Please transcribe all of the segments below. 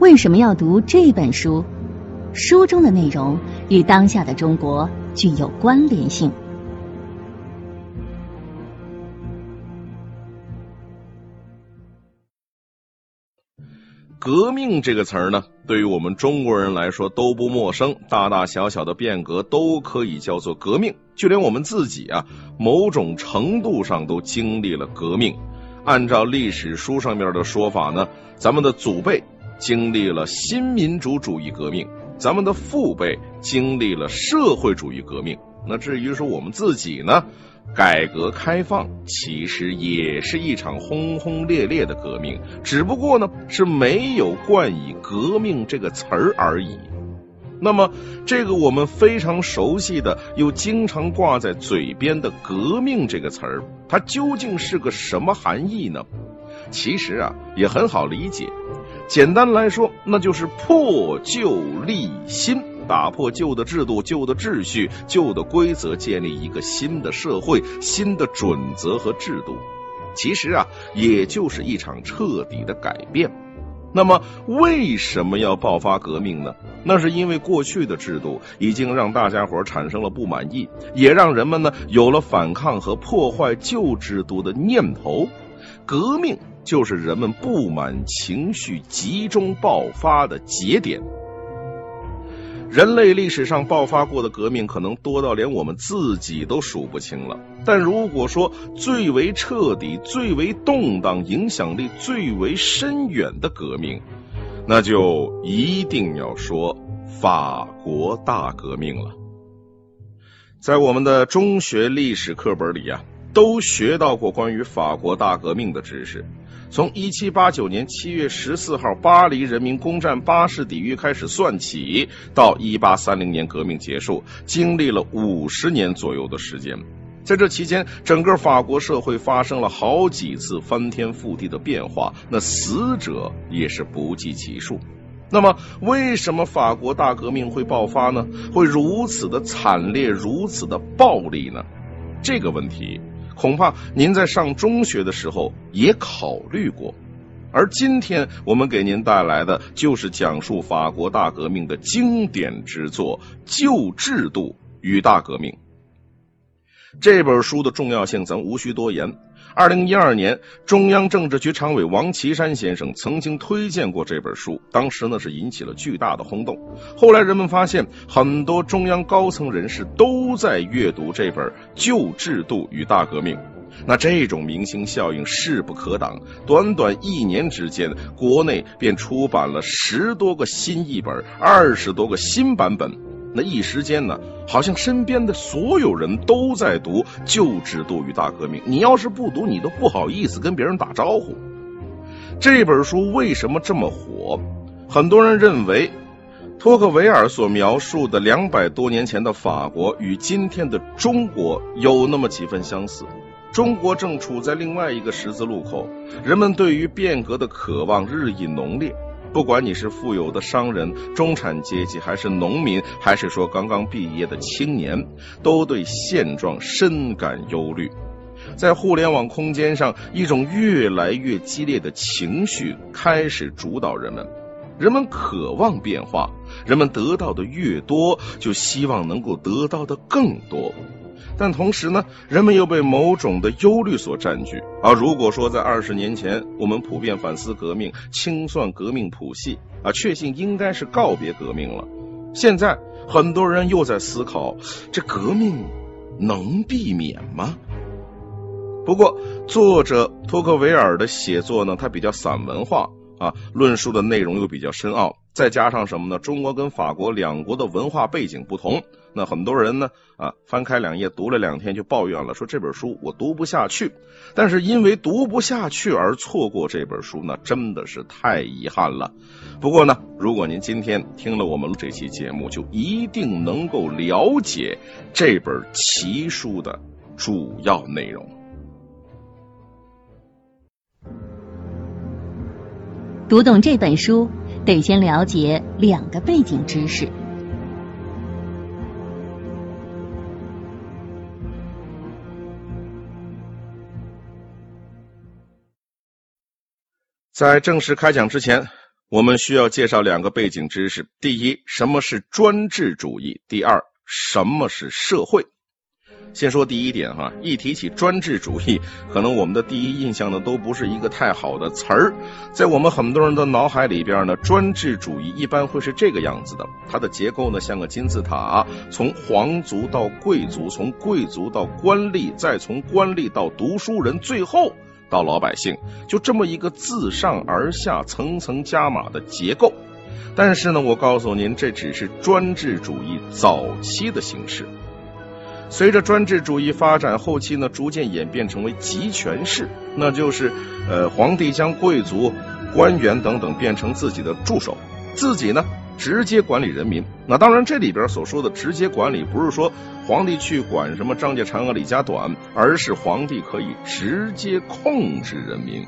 为什么要读这本书？书中的内容与当下的中国具有关联性。革命这个词儿呢，对于我们中国人来说都不陌生，大大小小的变革都可以叫做革命。就连我们自己啊，某种程度上都经历了革命。按照历史书上面的说法呢，咱们的祖辈经历了新民主主义革命，咱们的父辈经历了社会主义革命。那至于说我们自己呢？改革开放其实也是一场轰轰烈烈的革命，只不过呢是没有冠以“革命”这个词儿而已。那么，这个我们非常熟悉的又经常挂在嘴边的“革命”这个词儿，它究竟是个什么含义呢？其实啊，也很好理解。简单来说，那就是破旧立新。打破旧的制度、旧的秩序、旧的规则，建立一个新的社会、新的准则和制度。其实啊，也就是一场彻底的改变。那么，为什么要爆发革命呢？那是因为过去的制度已经让大家伙产生了不满意，也让人们呢有了反抗和破坏旧制度的念头。革命就是人们不满情绪集中爆发的节点。人类历史上爆发过的革命可能多到连我们自己都数不清了。但如果说最为彻底、最为动荡、影响力最为深远的革命，那就一定要说法国大革命了。在我们的中学历史课本里啊，都学到过关于法国大革命的知识。从一七八九年七月十四号巴黎人民攻占巴士底狱开始算起，到一八三零年革命结束，经历了五十年左右的时间。在这期间，整个法国社会发生了好几次翻天覆地的变化，那死者也是不计其数。那么，为什么法国大革命会爆发呢？会如此的惨烈，如此的暴力呢？这个问题。恐怕您在上中学的时候也考虑过，而今天我们给您带来的就是讲述法国大革命的经典之作《旧制度与大革命》。这本书的重要性，咱无需多言。二零一二年，中央政治局常委王岐山先生曾经推荐过这本书，当时呢是引起了巨大的轰动。后来人们发现，很多中央高层人士都在阅读这本《旧制度与大革命》，那这种明星效应势不可挡。短短一年之间，国内便出版了十多个新译本，二十多个新版本。那一时间呢，好像身边的所有人都在读《旧制度与大革命》。你要是不读，你都不好意思跟别人打招呼。这本书为什么这么火？很多人认为，托克维尔所描述的两百多年前的法国与今天的中国有那么几分相似。中国正处在另外一个十字路口，人们对于变革的渴望日益浓烈。不管你是富有的商人、中产阶级，还是农民，还是说刚刚毕业的青年，都对现状深感忧虑。在互联网空间上，一种越来越激烈的情绪开始主导人们。人们渴望变化，人们得到的越多，就希望能够得到的更多。但同时呢，人们又被某种的忧虑所占据。而，如果说在二十年前，我们普遍反思革命，清算革命谱系，啊，确信应该是告别革命了。现在很多人又在思考，这革命能避免吗？不过，作者托克维尔的写作呢，他比较散文化。啊，论述的内容又比较深奥，再加上什么呢？中国跟法国两国的文化背景不同，那很多人呢啊，翻开两页读了两天就抱怨了，说这本书我读不下去。但是因为读不下去而错过这本书，那真的是太遗憾了。不过呢，如果您今天听了我们这期节目，就一定能够了解这本奇书的主要内容。读懂这本书，得先了解两个背景知识。在正式开讲之前，我们需要介绍两个背景知识：第一，什么是专制主义；第二，什么是社会。先说第一点哈，一提起专制主义，可能我们的第一印象呢都不是一个太好的词儿。在我们很多人的脑海里边呢，专制主义一般会是这个样子的：它的结构呢像个金字塔，从皇族到贵族，从贵族到官吏，再从官吏到读书人，最后到老百姓，就这么一个自上而下、层层加码的结构。但是呢，我告诉您，这只是专制主义早期的形式。随着专制主义发展，后期呢逐渐演变成为集权式，那就是呃皇帝将贵族、官员等等变成自己的助手，自己呢直接管理人民。那当然，这里边所说的直接管理，不是说皇帝去管什么张家长啊李家短，而是皇帝可以直接控制人民。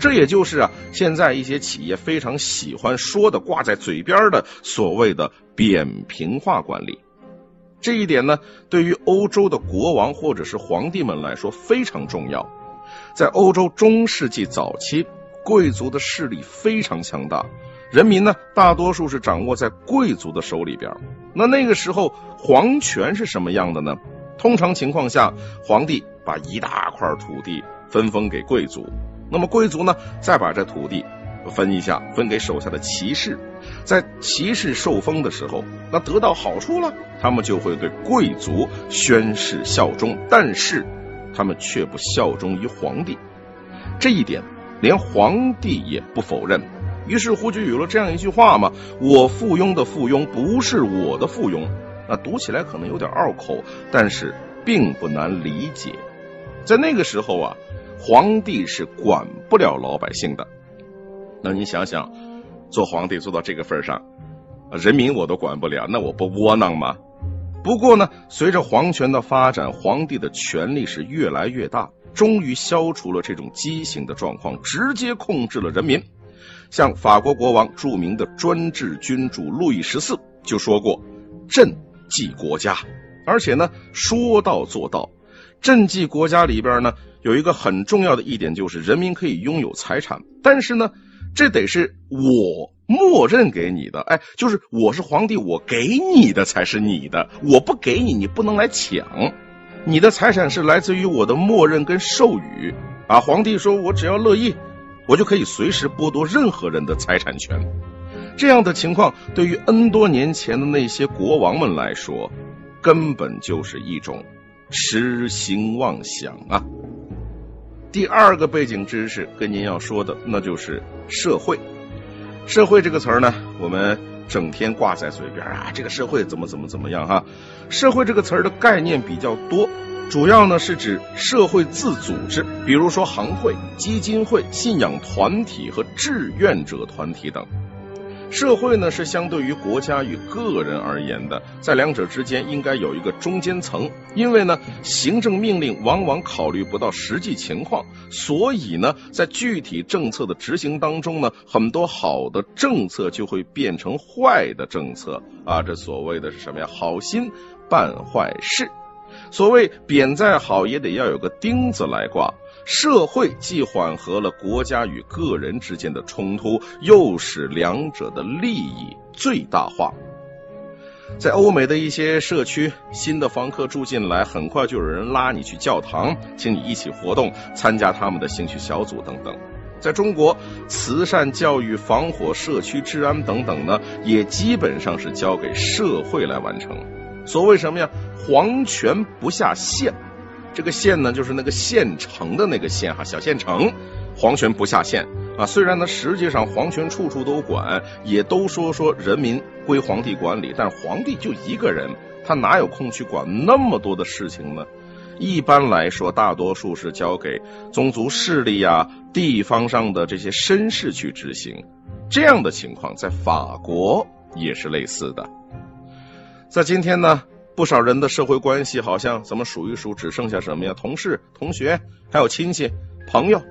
这也就是啊现在一些企业非常喜欢说的、挂在嘴边的所谓的扁平化管理。这一点呢，对于欧洲的国王或者是皇帝们来说非常重要。在欧洲中世纪早期，贵族的势力非常强大，人民呢大多数是掌握在贵族的手里边。那那个时候，皇权是什么样的呢？通常情况下，皇帝把一大块土地分封给贵族，那么贵族呢再把这土地分一下，分给手下的骑士。在骑士受封的时候，那得到好处了，他们就会对贵族宣誓效忠，但是他们却不效忠于皇帝。这一点连皇帝也不否认。于是乎就有了这样一句话嘛：“我附庸的附庸不是我的附庸。”那读起来可能有点拗口，但是并不难理解。在那个时候啊，皇帝是管不了老百姓的。那你想想。做皇帝做到这个份上，人民我都管不了，那我不窝囊吗？不过呢，随着皇权的发展，皇帝的权力是越来越大，终于消除了这种畸形的状况，直接控制了人民。像法国国王著名的专制君主路易十四就说过：“朕即国家。”而且呢，说到做到。朕即国家里边呢，有一个很重要的一点，就是人民可以拥有财产，但是呢。这得是我默认给你的，哎，就是我是皇帝，我给你的才是你的，我不给你，你不能来抢。你的财产是来自于我的默认跟授予啊。皇帝说我只要乐意，我就可以随时剥夺任何人的财产权。这样的情况对于 N 多年前的那些国王们来说，根本就是一种痴心妄想啊。第二个背景知识跟您要说的，那就是社会。社会这个词儿呢，我们整天挂在嘴边啊，这个社会怎么怎么怎么样哈。社会这个词儿的概念比较多，主要呢是指社会自组织，比如说行会、基金会、信仰团体和志愿者团体等。社会呢是相对于国家与个人而言的，在两者之间应该有一个中间层，因为呢行政命令往往考虑不到实际情况，所以呢在具体政策的执行当中呢，很多好的政策就会变成坏的政策啊，这所谓的是什么呀？好心办坏事，所谓扁再好也得要有个钉子来挂。社会既缓和了国家与个人之间的冲突，又使两者的利益最大化。在欧美的一些社区，新的房客住进来，很快就有人拉你去教堂，请你一起活动，参加他们的兴趣小组等等。在中国，慈善、教育、防火、社区治安等等呢，也基本上是交给社会来完成。所谓什么呀？皇权不下县。这个县呢，就是那个县城的那个县哈，小县城，皇权不下县啊。虽然呢，实际上皇权处处都管，也都说说人民归皇帝管理，但皇帝就一个人，他哪有空去管那么多的事情呢？一般来说，大多数是交给宗族势力呀、地方上的这些绅士去执行。这样的情况在法国也是类似的。在今天呢。不少人的社会关系好像怎么数一数，只剩下什么呀？同事、同学，还有亲戚、朋友，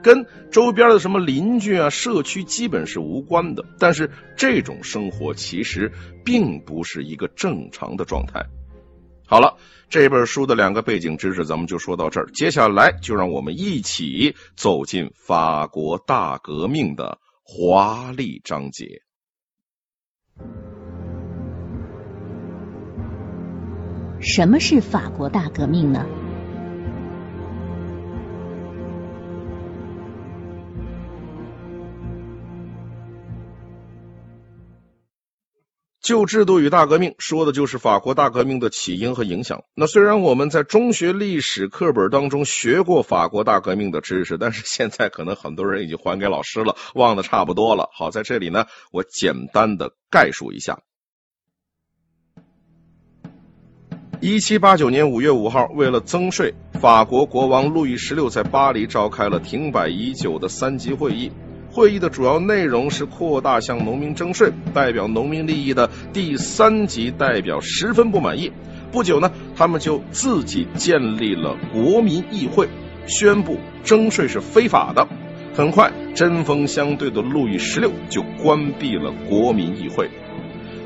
跟周边的什么邻居啊、社区基本是无关的。但是这种生活其实并不是一个正常的状态。好了，这本书的两个背景知识咱们就说到这儿，接下来就让我们一起走进法国大革命的华丽章节。什么是法国大革命呢？旧制度与大革命说的就是法国大革命的起因和影响。那虽然我们在中学历史课本当中学过法国大革命的知识，但是现在可能很多人已经还给老师了，忘得差不多了。好，在这里呢，我简单的概述一下。一七八九年五月五号，为了增税，法国国王路易十六在巴黎召开了停摆已久的三级会议。会议的主要内容是扩大向农民征税，代表农民利益的第三级代表十分不满意。不久呢，他们就自己建立了国民议会，宣布征税是非法的。很快，针锋相对的路易十六就关闭了国民议会。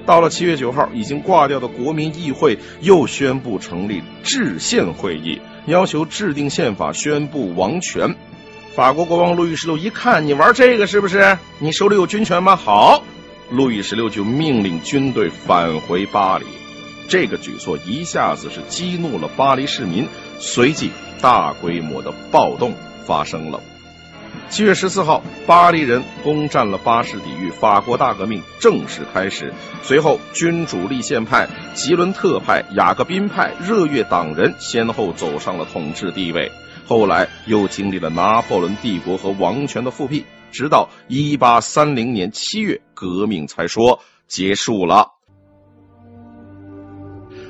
到了七月九号，已经挂掉的国民议会又宣布成立制宪会议，要求制定宪法，宣布王权。法国国王路易十六一看，你玩这个是不是？你手里有军权吗？好，路易十六就命令军队返回巴黎。这个举措一下子是激怒了巴黎市民，随即大规模的暴动发生了。七月十四号，巴黎人攻占了巴士底狱，法国大革命正式开始。随后，君主立宪派、吉伦特派、雅各宾派、热月党人先后走上了统治地位。后来又经历了拿破仑帝国和王权的复辟，直到一八三零年七月，革命才说结束了。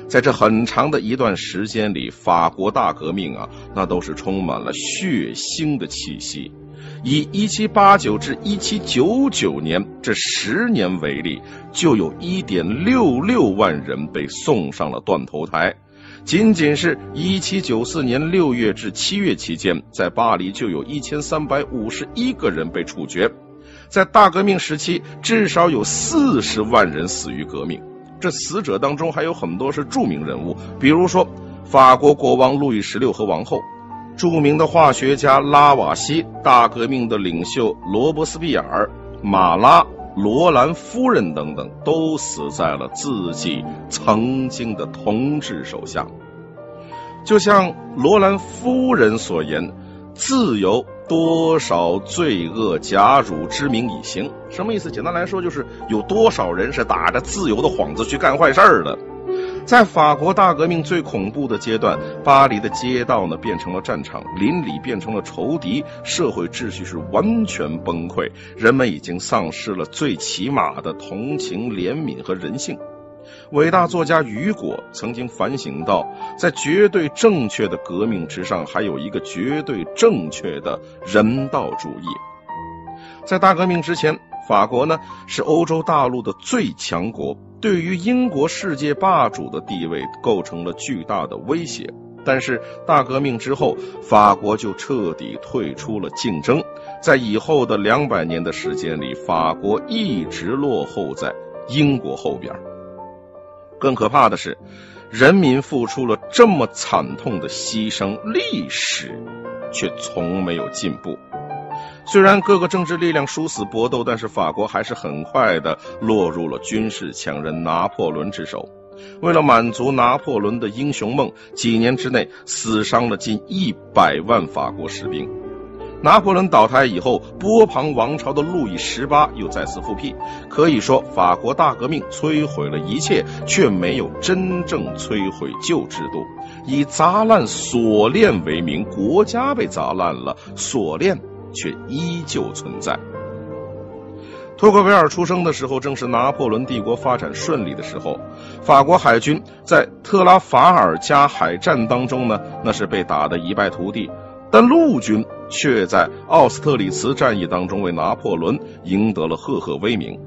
在这很长的一段时间里，法国大革命啊，那都是充满了血腥的气息。以一七八九至一七九九年这十年为例，就有一点六六万人被送上了断头台。仅仅是一七九四年六月至七月期间，在巴黎就有一千三百五十一个人被处决。在大革命时期，至少有四十万人死于革命。这死者当中还有很多是著名人物，比如说法国国王路易十六和王后，著名的化学家拉瓦锡，大革命的领袖罗伯斯庇尔、马拉。罗兰夫人等等都死在了自己曾经的同志手下。就像罗兰夫人所言：“自由多少罪恶假汝之名以行？”什么意思？简单来说，就是有多少人是打着自由的幌子去干坏事儿的。在法国大革命最恐怖的阶段，巴黎的街道呢变成了战场，邻里变成了仇敌，社会秩序是完全崩溃，人们已经丧失了最起码的同情、怜悯和人性。伟大作家雨果曾经反省到，在绝对正确的革命之上，还有一个绝对正确的人道主义。在大革命之前。法国呢是欧洲大陆的最强国，对于英国世界霸主的地位构成了巨大的威胁。但是大革命之后，法国就彻底退出了竞争，在以后的两百年的时间里，法国一直落后在英国后边。更可怕的是，人民付出了这么惨痛的牺牲，历史却从没有进步。虽然各个政治力量殊死搏斗，但是法国还是很快的落入了军事强人拿破仑之手。为了满足拿破仑的英雄梦，几年之内死伤了近一百万法国士兵。拿破仑倒台以后，波旁王朝的路易十八又再次复辟。可以说，法国大革命摧毁了一切，却没有真正摧毁旧制度。以砸烂锁链为名，国家被砸烂了，锁链。却依旧存在。托克维尔出生的时候，正是拿破仑帝国发展顺利的时候。法国海军在特拉法尔加海战当中呢，那是被打得一败涂地；但陆军却在奥斯特里茨战役当中为拿破仑赢得了赫赫威名。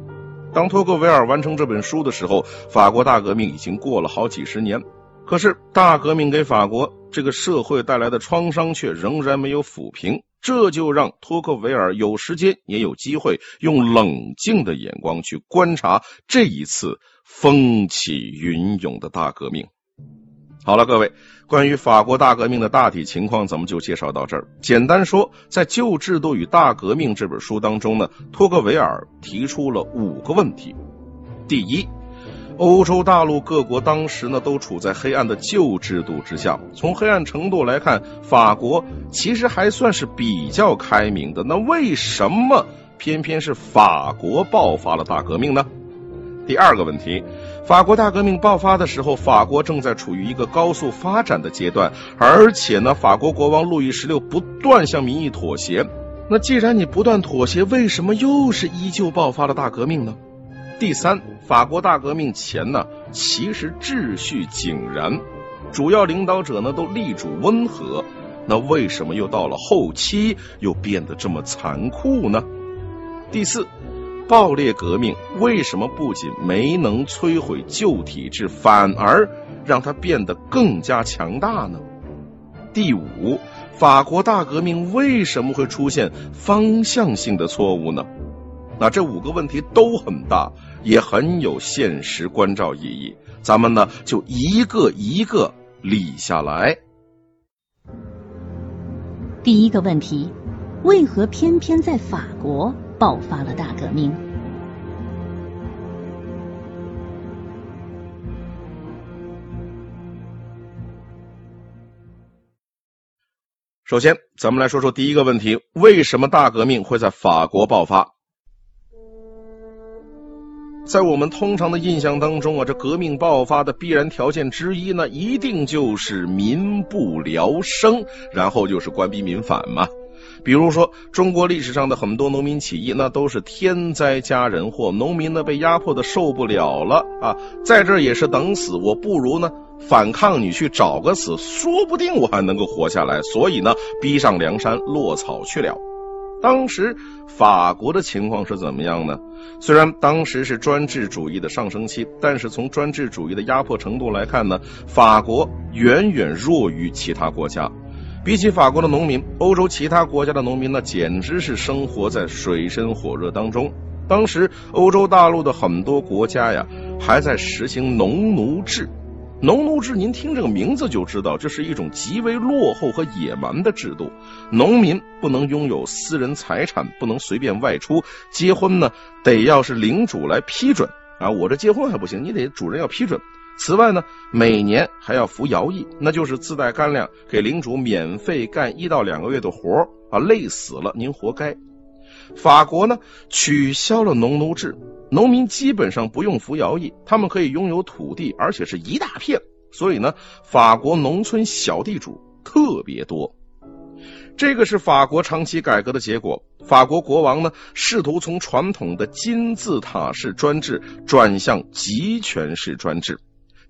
当托克维尔完成这本书的时候，法国大革命已经过了好几十年。可是，大革命给法国这个社会带来的创伤却仍然没有抚平。这就让托克维尔有时间也有机会用冷静的眼光去观察这一次风起云涌的大革命。好。了，各位，关于法国大革命的大体情况，咱们就介绍到这儿。简单说，在《旧制度与大革命》这本书当中呢，托克维尔提出了五个问题。第一，欧洲大陆各国当时呢都处在黑暗的旧制度之下，从黑暗程度来看，法国其实还算是比较开明的。那为什么偏偏是法国爆发了大革命呢？第二个问题。法国大革命爆发的时候，法国正在处于一个高速发展的阶段，而且呢，法国国王路易十六不断向民意妥协。那既然你不断妥协，为什么又是依旧爆发了大革命呢？第三，法国大革命前呢，其实秩序井然，主要领导者呢都力主温和，那为什么又到了后期又变得这么残酷呢？第四。暴烈革命为什么不仅没能摧毁旧体制，反而让它变得更加强大呢？第五，法国大革命为什么会出现方向性的错误呢？那这五个问题都很大，也很有现实关照意义。咱们呢就一个一个理下来。第一个问题，为何偏偏在法国？爆发了大革命。首先，咱们来说说第一个问题：为什么大革命会在法国爆发？在我们通常的印象当中啊，这革命爆发的必然条件之一呢，一定就是民不聊生，然后就是官逼民反嘛。比如说，中国历史上的很多农民起义，那都是天灾加人祸，农民呢被压迫的受不了了啊，在这也是等死，我不如呢反抗你去找个死，说不定我还能够活下来。所以呢，逼上梁山落草去了。当时法国的情况是怎么样呢？虽然当时是专制主义的上升期，但是从专制主义的压迫程度来看呢，法国远远弱于其他国家。比起法国的农民，欧洲其他国家的农民呢，简直是生活在水深火热当中。当时欧洲大陆的很多国家呀，还在实行农奴制。农奴制，您听这个名字就知道，这是一种极为落后和野蛮的制度。农民不能拥有私人财产，不能随便外出。结婚呢，得要是领主来批准啊，我这结婚还不行，你得主人要批准。此外呢，每年还要服徭役，那就是自带干粮，给领主免费干一到两个月的活儿啊，累死了您活该。法国呢取消了农奴制，农民基本上不用服徭役，他们可以拥有土地，而且是一大片，所以呢，法国农村小地主特别多。这个是法国长期改革的结果。法国国王呢，试图从传统的金字塔式专制转向集权式专制。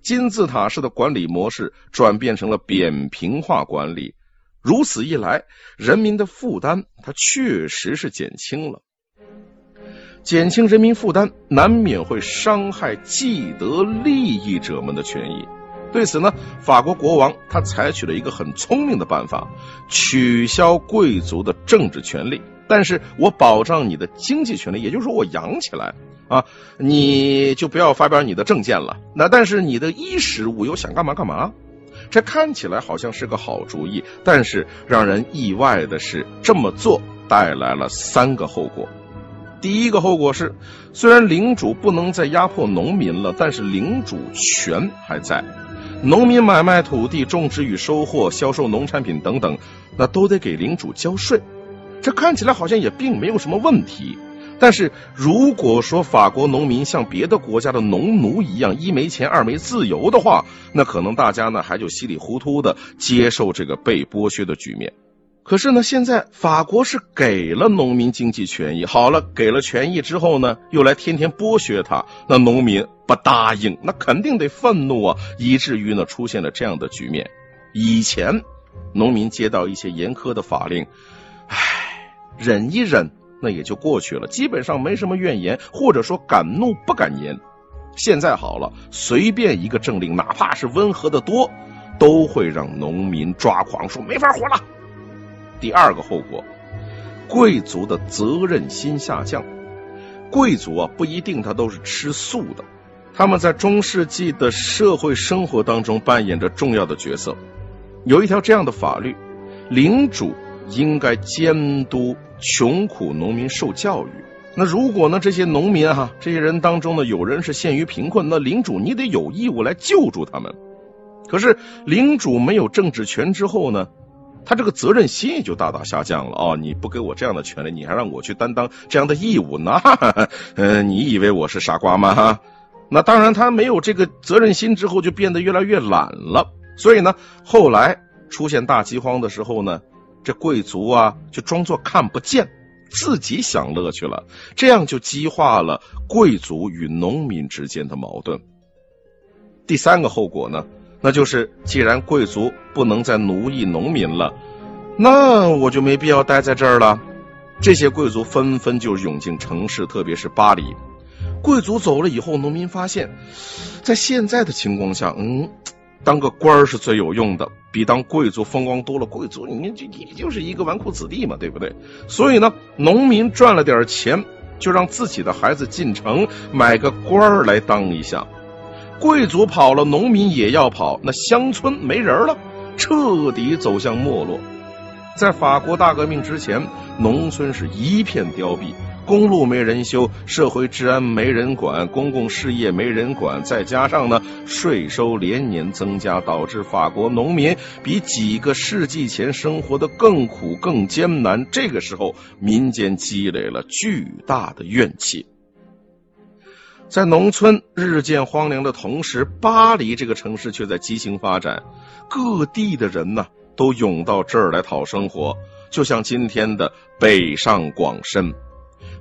金字塔式的管理模式转变成了扁平化管理，如此一来，人民的负担它确实是减轻了。减轻人民负担，难免会伤害既得利益者们的权益。对此呢，法国国王他采取了一个很聪明的办法，取消贵族的政治权利，但是我保障你的经济权利，也就是说我养起来。啊，你就不要发表你的政见了。那但是你的衣食无忧，想干嘛干嘛。这看起来好像是个好主意，但是让人意外的是，这么做带来了三个后果。第一个后果是，虽然领主不能再压迫农民了，但是领主权还在。农民买卖土地、种植与收获、销售农产品等等，那都得给领主交税。这看起来好像也并没有什么问题。但是，如果说法国农民像别的国家的农奴一样一没钱二没自由的话，那可能大家呢还就稀里糊涂的接受这个被剥削的局面。可是呢，现在法国是给了农民经济权益，好了，给了权益之后呢，又来天天剥削他，那农民不答应，那肯定得愤怒啊，以至于呢出现了这样的局面。以前，农民接到一些严苛的法令，唉，忍一忍。那也就过去了，基本上没什么怨言，或者说敢怒不敢言。现在好了，随便一个政令，哪怕是温和的多，都会让农民抓狂，说没法活了。第二个后果，贵族的责任心下降。贵族啊，不一定他都是吃素的，他们在中世纪的社会生活当中扮演着重要的角色。有一条这样的法律：领主应该监督穷苦农民受教育。那如果呢，这些农民哈，这些人当中呢，有人是陷于贫困，那领主你得有义务来救助他们。可是领主没有政治权之后呢，他这个责任心也就大大下降了哦。你不给我这样的权利，你还让我去担当这样的义务，那 嗯，你以为我是傻瓜吗？哈，那当然，他没有这个责任心之后，就变得越来越懒了。所以呢，后来出现大饥荒的时候呢，这贵族啊就装作看不见。自己享乐去了，这样就激化了贵族与农民之间的矛盾。第三个后果呢，那就是既然贵族不能再奴役农民了，那我就没必要待在这儿了。这些贵族纷纷就涌进城市，特别是巴黎。贵族走了以后，农民发现，在现在的情况下，嗯。当个官儿是最有用的，比当贵族风光多了。贵族，你就你就是一个纨绔子弟嘛，对不对？所以呢，农民赚了点钱，就让自己的孩子进城买个官儿来当一下。贵族跑了，农民也要跑，那乡村没人了，彻底走向没落。在法国大革命之前，农村是一片凋敝。公路没人修，社会治安没人管，公共事业没人管，再加上呢，税收连年增加，导致法国农民比几个世纪前生活的更苦更艰难。这个时候，民间积累了巨大的怨气。在农村日渐荒凉的同时，巴黎这个城市却在畸形发展，各地的人呢都涌到这儿来讨生活，就像今天的北上广深。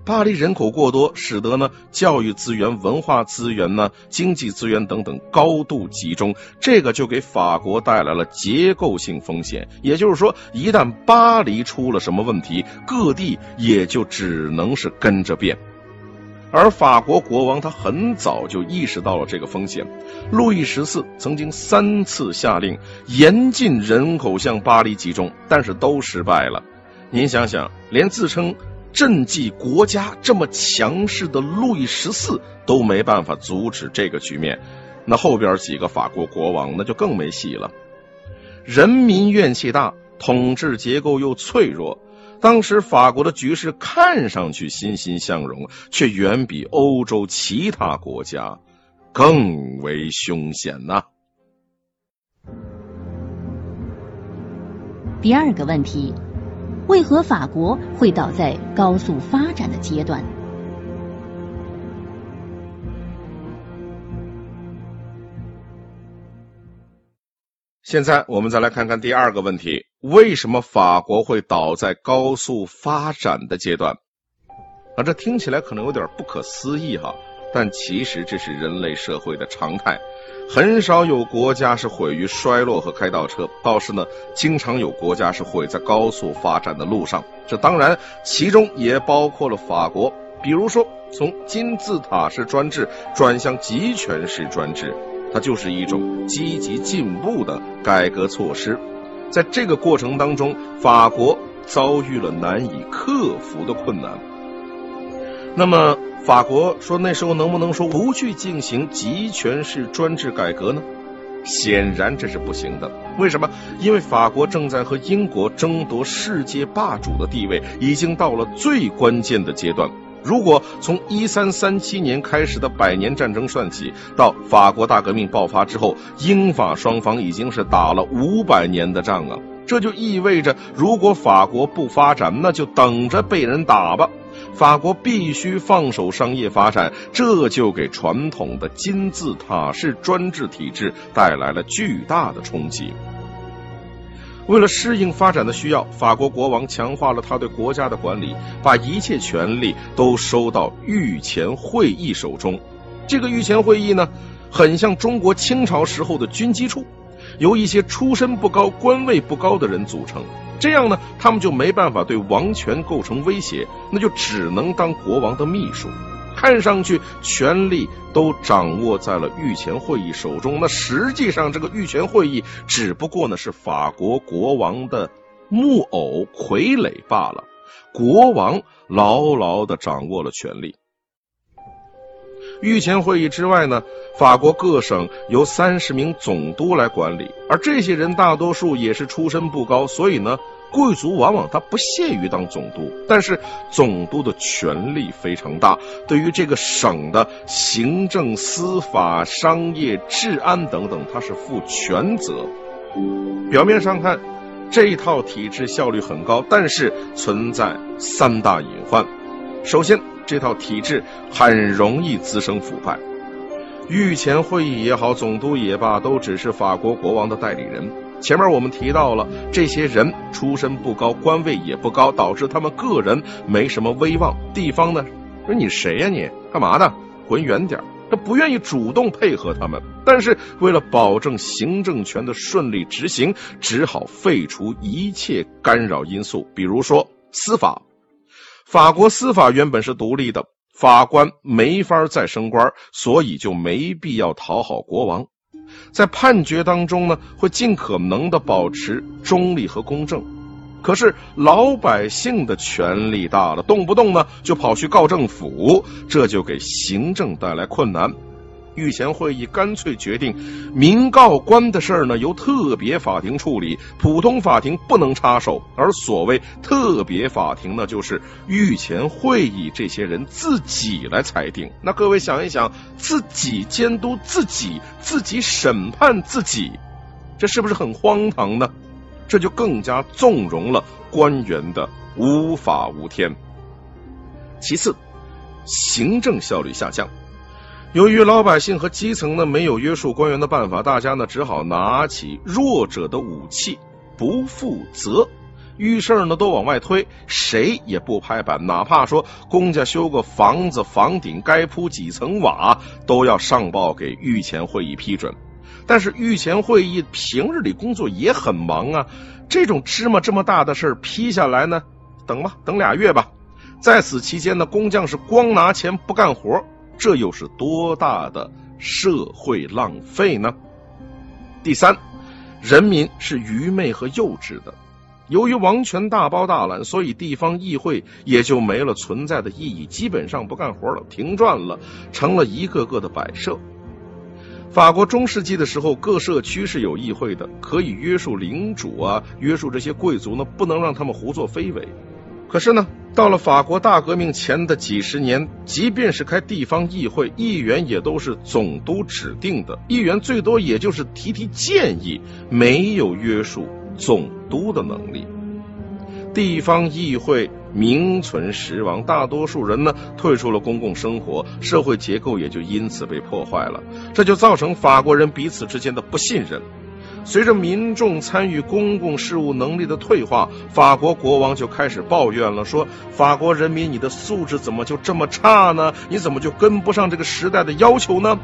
巴黎人口过多，使得呢教育资源、文化资源呢、经济资源等等高度集中，这个就给法国带来了结构性风险。也就是说，一旦巴黎出了什么问题，各地也就只能是跟着变。而法国国王他很早就意识到了这个风险，路易十四曾经三次下令严禁人口向巴黎集中，但是都失败了。您想想，连自称。政绩国家这么强势的路易十四都没办法阻止这个局面，那后边几个法国国王那就更没戏了。人民怨气大，统治结构又脆弱，当时法国的局势看上去欣欣向荣，却远比欧洲其他国家更为凶险呐。第二个问题。为何法国会倒在高速发展的阶段？现在我们再来看看第二个问题：为什么法国会倒在高速发展的阶段？啊，这听起来可能有点不可思议哈，但其实这是人类社会的常态。很少有国家是毁于衰落和开倒车，倒是呢，经常有国家是毁在高速发展的路上。这当然其中也包括了法国。比如说，从金字塔式专制转向集权式专制，它就是一种积极进步的改革措施。在这个过程当中，法国遭遇了难以克服的困难。那么。法国说那时候能不能说不去进行集权式专制改革呢？显然这是不行的。为什么？因为法国正在和英国争夺世界霸主的地位，已经到了最关键的阶段。如果从一三三七年开始的百年战争算起，到法国大革命爆发之后，英法双方已经是打了五百年的仗啊！这就意味着，如果法国不发展，那就等着被人打吧。法国必须放手商业发展，这就给传统的金字塔式专制体制带来了巨大的冲击。为了适应发展的需要，法国国王强化了他对国家的管理，把一切权力都收到御前会议手中。这个御前会议呢，很像中国清朝时候的军机处，由一些出身不高、官位不高的人组成。这样呢，他们就没办法对王权构成威胁，那就只能当国王的秘书。看上去权力都掌握在了御前会议手中，那实际上这个御前会议只不过呢是法国国王的木偶傀儡罢了。国王牢牢的掌握了权力。御前会议之外呢，法国各省由三十名总督来管理，而这些人大多数也是出身不高，所以呢，贵族往往他不屑于当总督。但是总督的权力非常大，对于这个省的行政、司法、商业、治安等等，他是负全责。表面上看，这一套体制效率很高，但是存在三大隐患。首先，这套体制很容易滋生腐败。御前会议也好，总督也罢，都只是法国国王的代理人。前面我们提到了，这些人出身不高，官位也不高，导致他们个人没什么威望。地方呢，说你谁呀？你干嘛的？滚远点！他不愿意主动配合他们，但是为了保证行政权的顺利执行，只好废除一切干扰因素，比如说司法。法国司法原本是独立的，法官没法再升官，所以就没必要讨好国王。在判决当中呢，会尽可能的保持中立和公正。可是老百姓的权力大了，动不动呢就跑去告政府，这就给行政带来困难。御前会议干脆决定，民告官的事儿呢由特别法庭处理，普通法庭不能插手。而所谓特别法庭呢，就是御前会议这些人自己来裁定。那各位想一想，自己监督自己，自己审判自己，这是不是很荒唐呢？这就更加纵容了官员的无法无天。其次，行政效率下降。由于老百姓和基层呢没有约束官员的办法，大家呢只好拿起弱者的武器，不负责，遇事儿呢都往外推，谁也不拍板，哪怕说公家修个房子，房顶该铺几层瓦，都要上报给御前会议批准。但是御前会议平日里工作也很忙啊，这种芝麻这么大的事儿批下来呢，等吧，等俩月吧。在此期间呢，工匠是光拿钱不干活。这又是多大的社会浪费呢？第三，人民是愚昧和幼稚的。由于王权大包大揽，所以地方议会也就没了存在的意义，基本上不干活了，停转了，成了一个个的摆设。法国中世纪的时候，各社区是有议会的，可以约束领主啊，约束这些贵族呢，不能让他们胡作非为。可是呢，到了法国大革命前的几十年，即便是开地方议会，议员也都是总督指定的，议员最多也就是提提建议，没有约束总督的能力。地方议会名存实亡，大多数人呢退出了公共生活，社会结构也就因此被破坏了，这就造成法国人彼此之间的不信任。随着民众参与公共事务能力的退化，法国国王就开始抱怨了，说：“法国人民，你的素质怎么就这么差呢？你怎么就跟不上这个时代的要求呢？”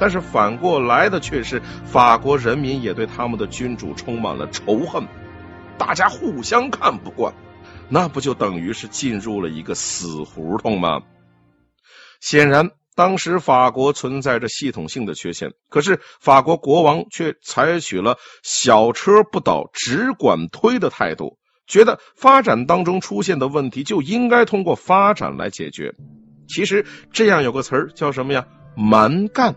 但是反过来的却是，法国人民也对他们的君主充满了仇恨，大家互相看不惯，那不就等于是进入了一个死胡同吗？显然。当时法国存在着系统性的缺陷，可是法国国王却采取了小车不倒，只管推的态度，觉得发展当中出现的问题就应该通过发展来解决。其实这样有个词儿叫什么呀？蛮干。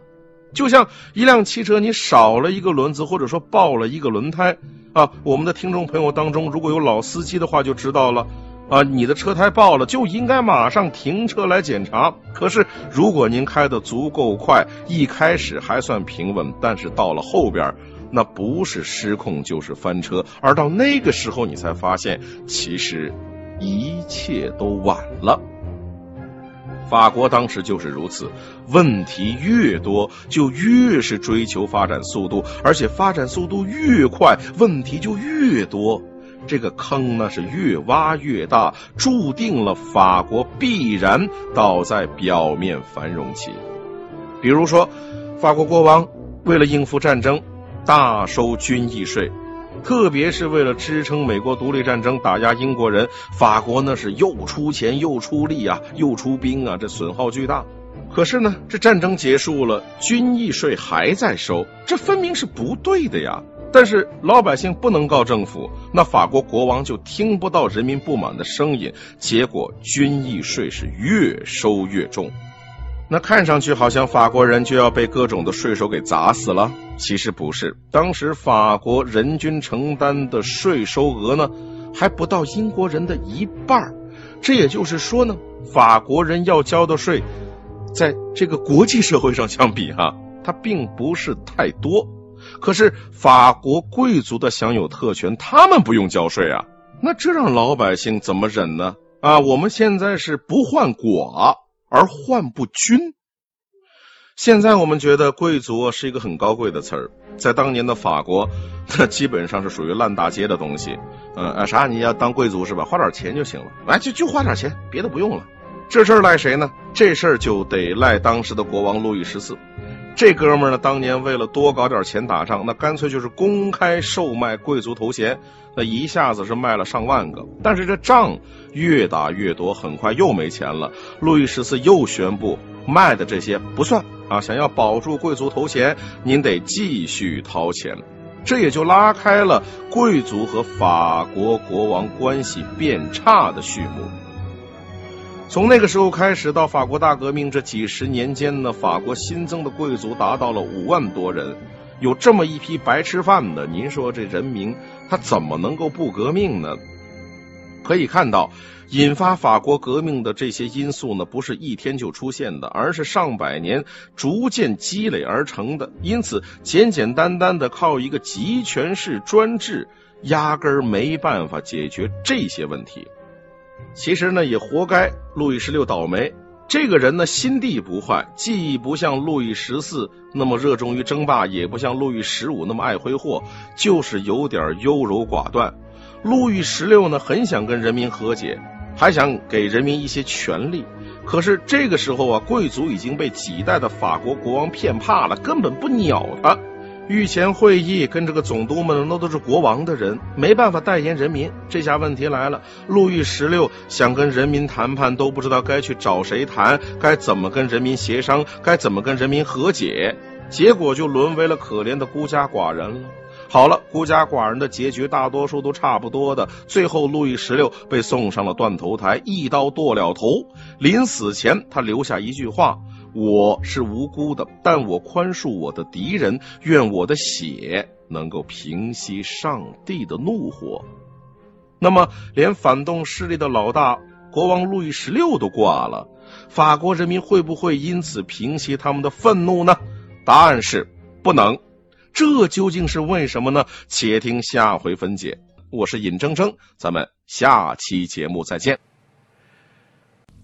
就像一辆汽车，你少了一个轮子，或者说爆了一个轮胎啊。我们的听众朋友当中，如果有老司机的话，就知道了。啊，你的车胎爆了，就应该马上停车来检查。可是，如果您开的足够快，一开始还算平稳，但是到了后边，那不是失控就是翻车。而到那个时候，你才发现，其实一切都晚了。法国当时就是如此，问题越多，就越是追求发展速度，而且发展速度越快，问题就越多。这个坑呢是越挖越大，注定了法国必然倒在表面繁荣期。比如说，法国国王为了应付战争，大收军役税，特别是为了支撑美国独立战争、打压英国人，法国呢是又出钱又出力啊，又出兵啊，这损耗巨大。可是呢，这战争结束了，军役税还在收，这分明是不对的呀。但是老百姓不能告政府，那法国国王就听不到人民不满的声音，结果军役税是越收越重。那看上去好像法国人就要被各种的税收给砸死了，其实不是。当时法国人均承担的税收额呢，还不到英国人的一半这也就是说呢，法国人要交的税，在这个国际社会上相比哈，它并不是太多。可是法国贵族的享有特权，他们不用交税啊，那这让老百姓怎么忍呢？啊，我们现在是不患寡。而患不均。现在我们觉得贵族是一个很高贵的词儿，在当年的法国，那基本上是属于烂大街的东西。嗯啊，啥你要当贵族是吧？花点钱就行了，哎，就就花点钱，别的不用了。这事儿赖谁呢？这事儿就得赖当时的国王路易十四。这哥们儿呢，当年为了多搞点钱打仗，那干脆就是公开售卖贵族头衔，那一下子是卖了上万个。但是这仗越打越多，很快又没钱了。路易十四又宣布，卖的这些不算啊，想要保住贵族头衔，您得继续掏钱。这也就拉开了贵族和法国国王关系变差的序幕。从那个时候开始到法国大革命这几十年间呢，法国新增的贵族达到了五万多人，有这么一批白吃饭的，您说这人民他怎么能够不革命呢？可以看到，引发法国革命的这些因素呢，不是一天就出现的，而是上百年逐渐积累而成的。因此，简简单单的靠一个集权式专制，压根儿没办法解决这些问题。其实呢，也活该路易十六倒霉。这个人呢，心地不坏，既不像路易十四那么热衷于争霸，也不像路易十五那么爱挥霍，就是有点优柔寡断。路易十六呢，很想跟人民和解，还想给人民一些权利。可是这个时候啊，贵族已经被几代的法国国王骗怕了，根本不鸟他。御前会议跟这个总督们那都是国王的人，没办法代言人民。这下问题来了，路易十六想跟人民谈判，都不知道该去找谁谈，该怎么跟人民协商，该怎么跟人民和解，结果就沦为了可怜的孤家寡人了。好了，孤家寡人的结局大多数都差不多的，最后路易十六被送上了断头台，一刀剁了头。临死前，他留下一句话。我是无辜的，但我宽恕我的敌人，愿我的血能够平息上帝的怒火。那么，连反动势力的老大国王路易十六都挂了，法国人民会不会因此平息他们的愤怒呢？答案是不能。这究竟是为什么呢？且听下回分解。我是尹铮铮，咱们下期节目再见。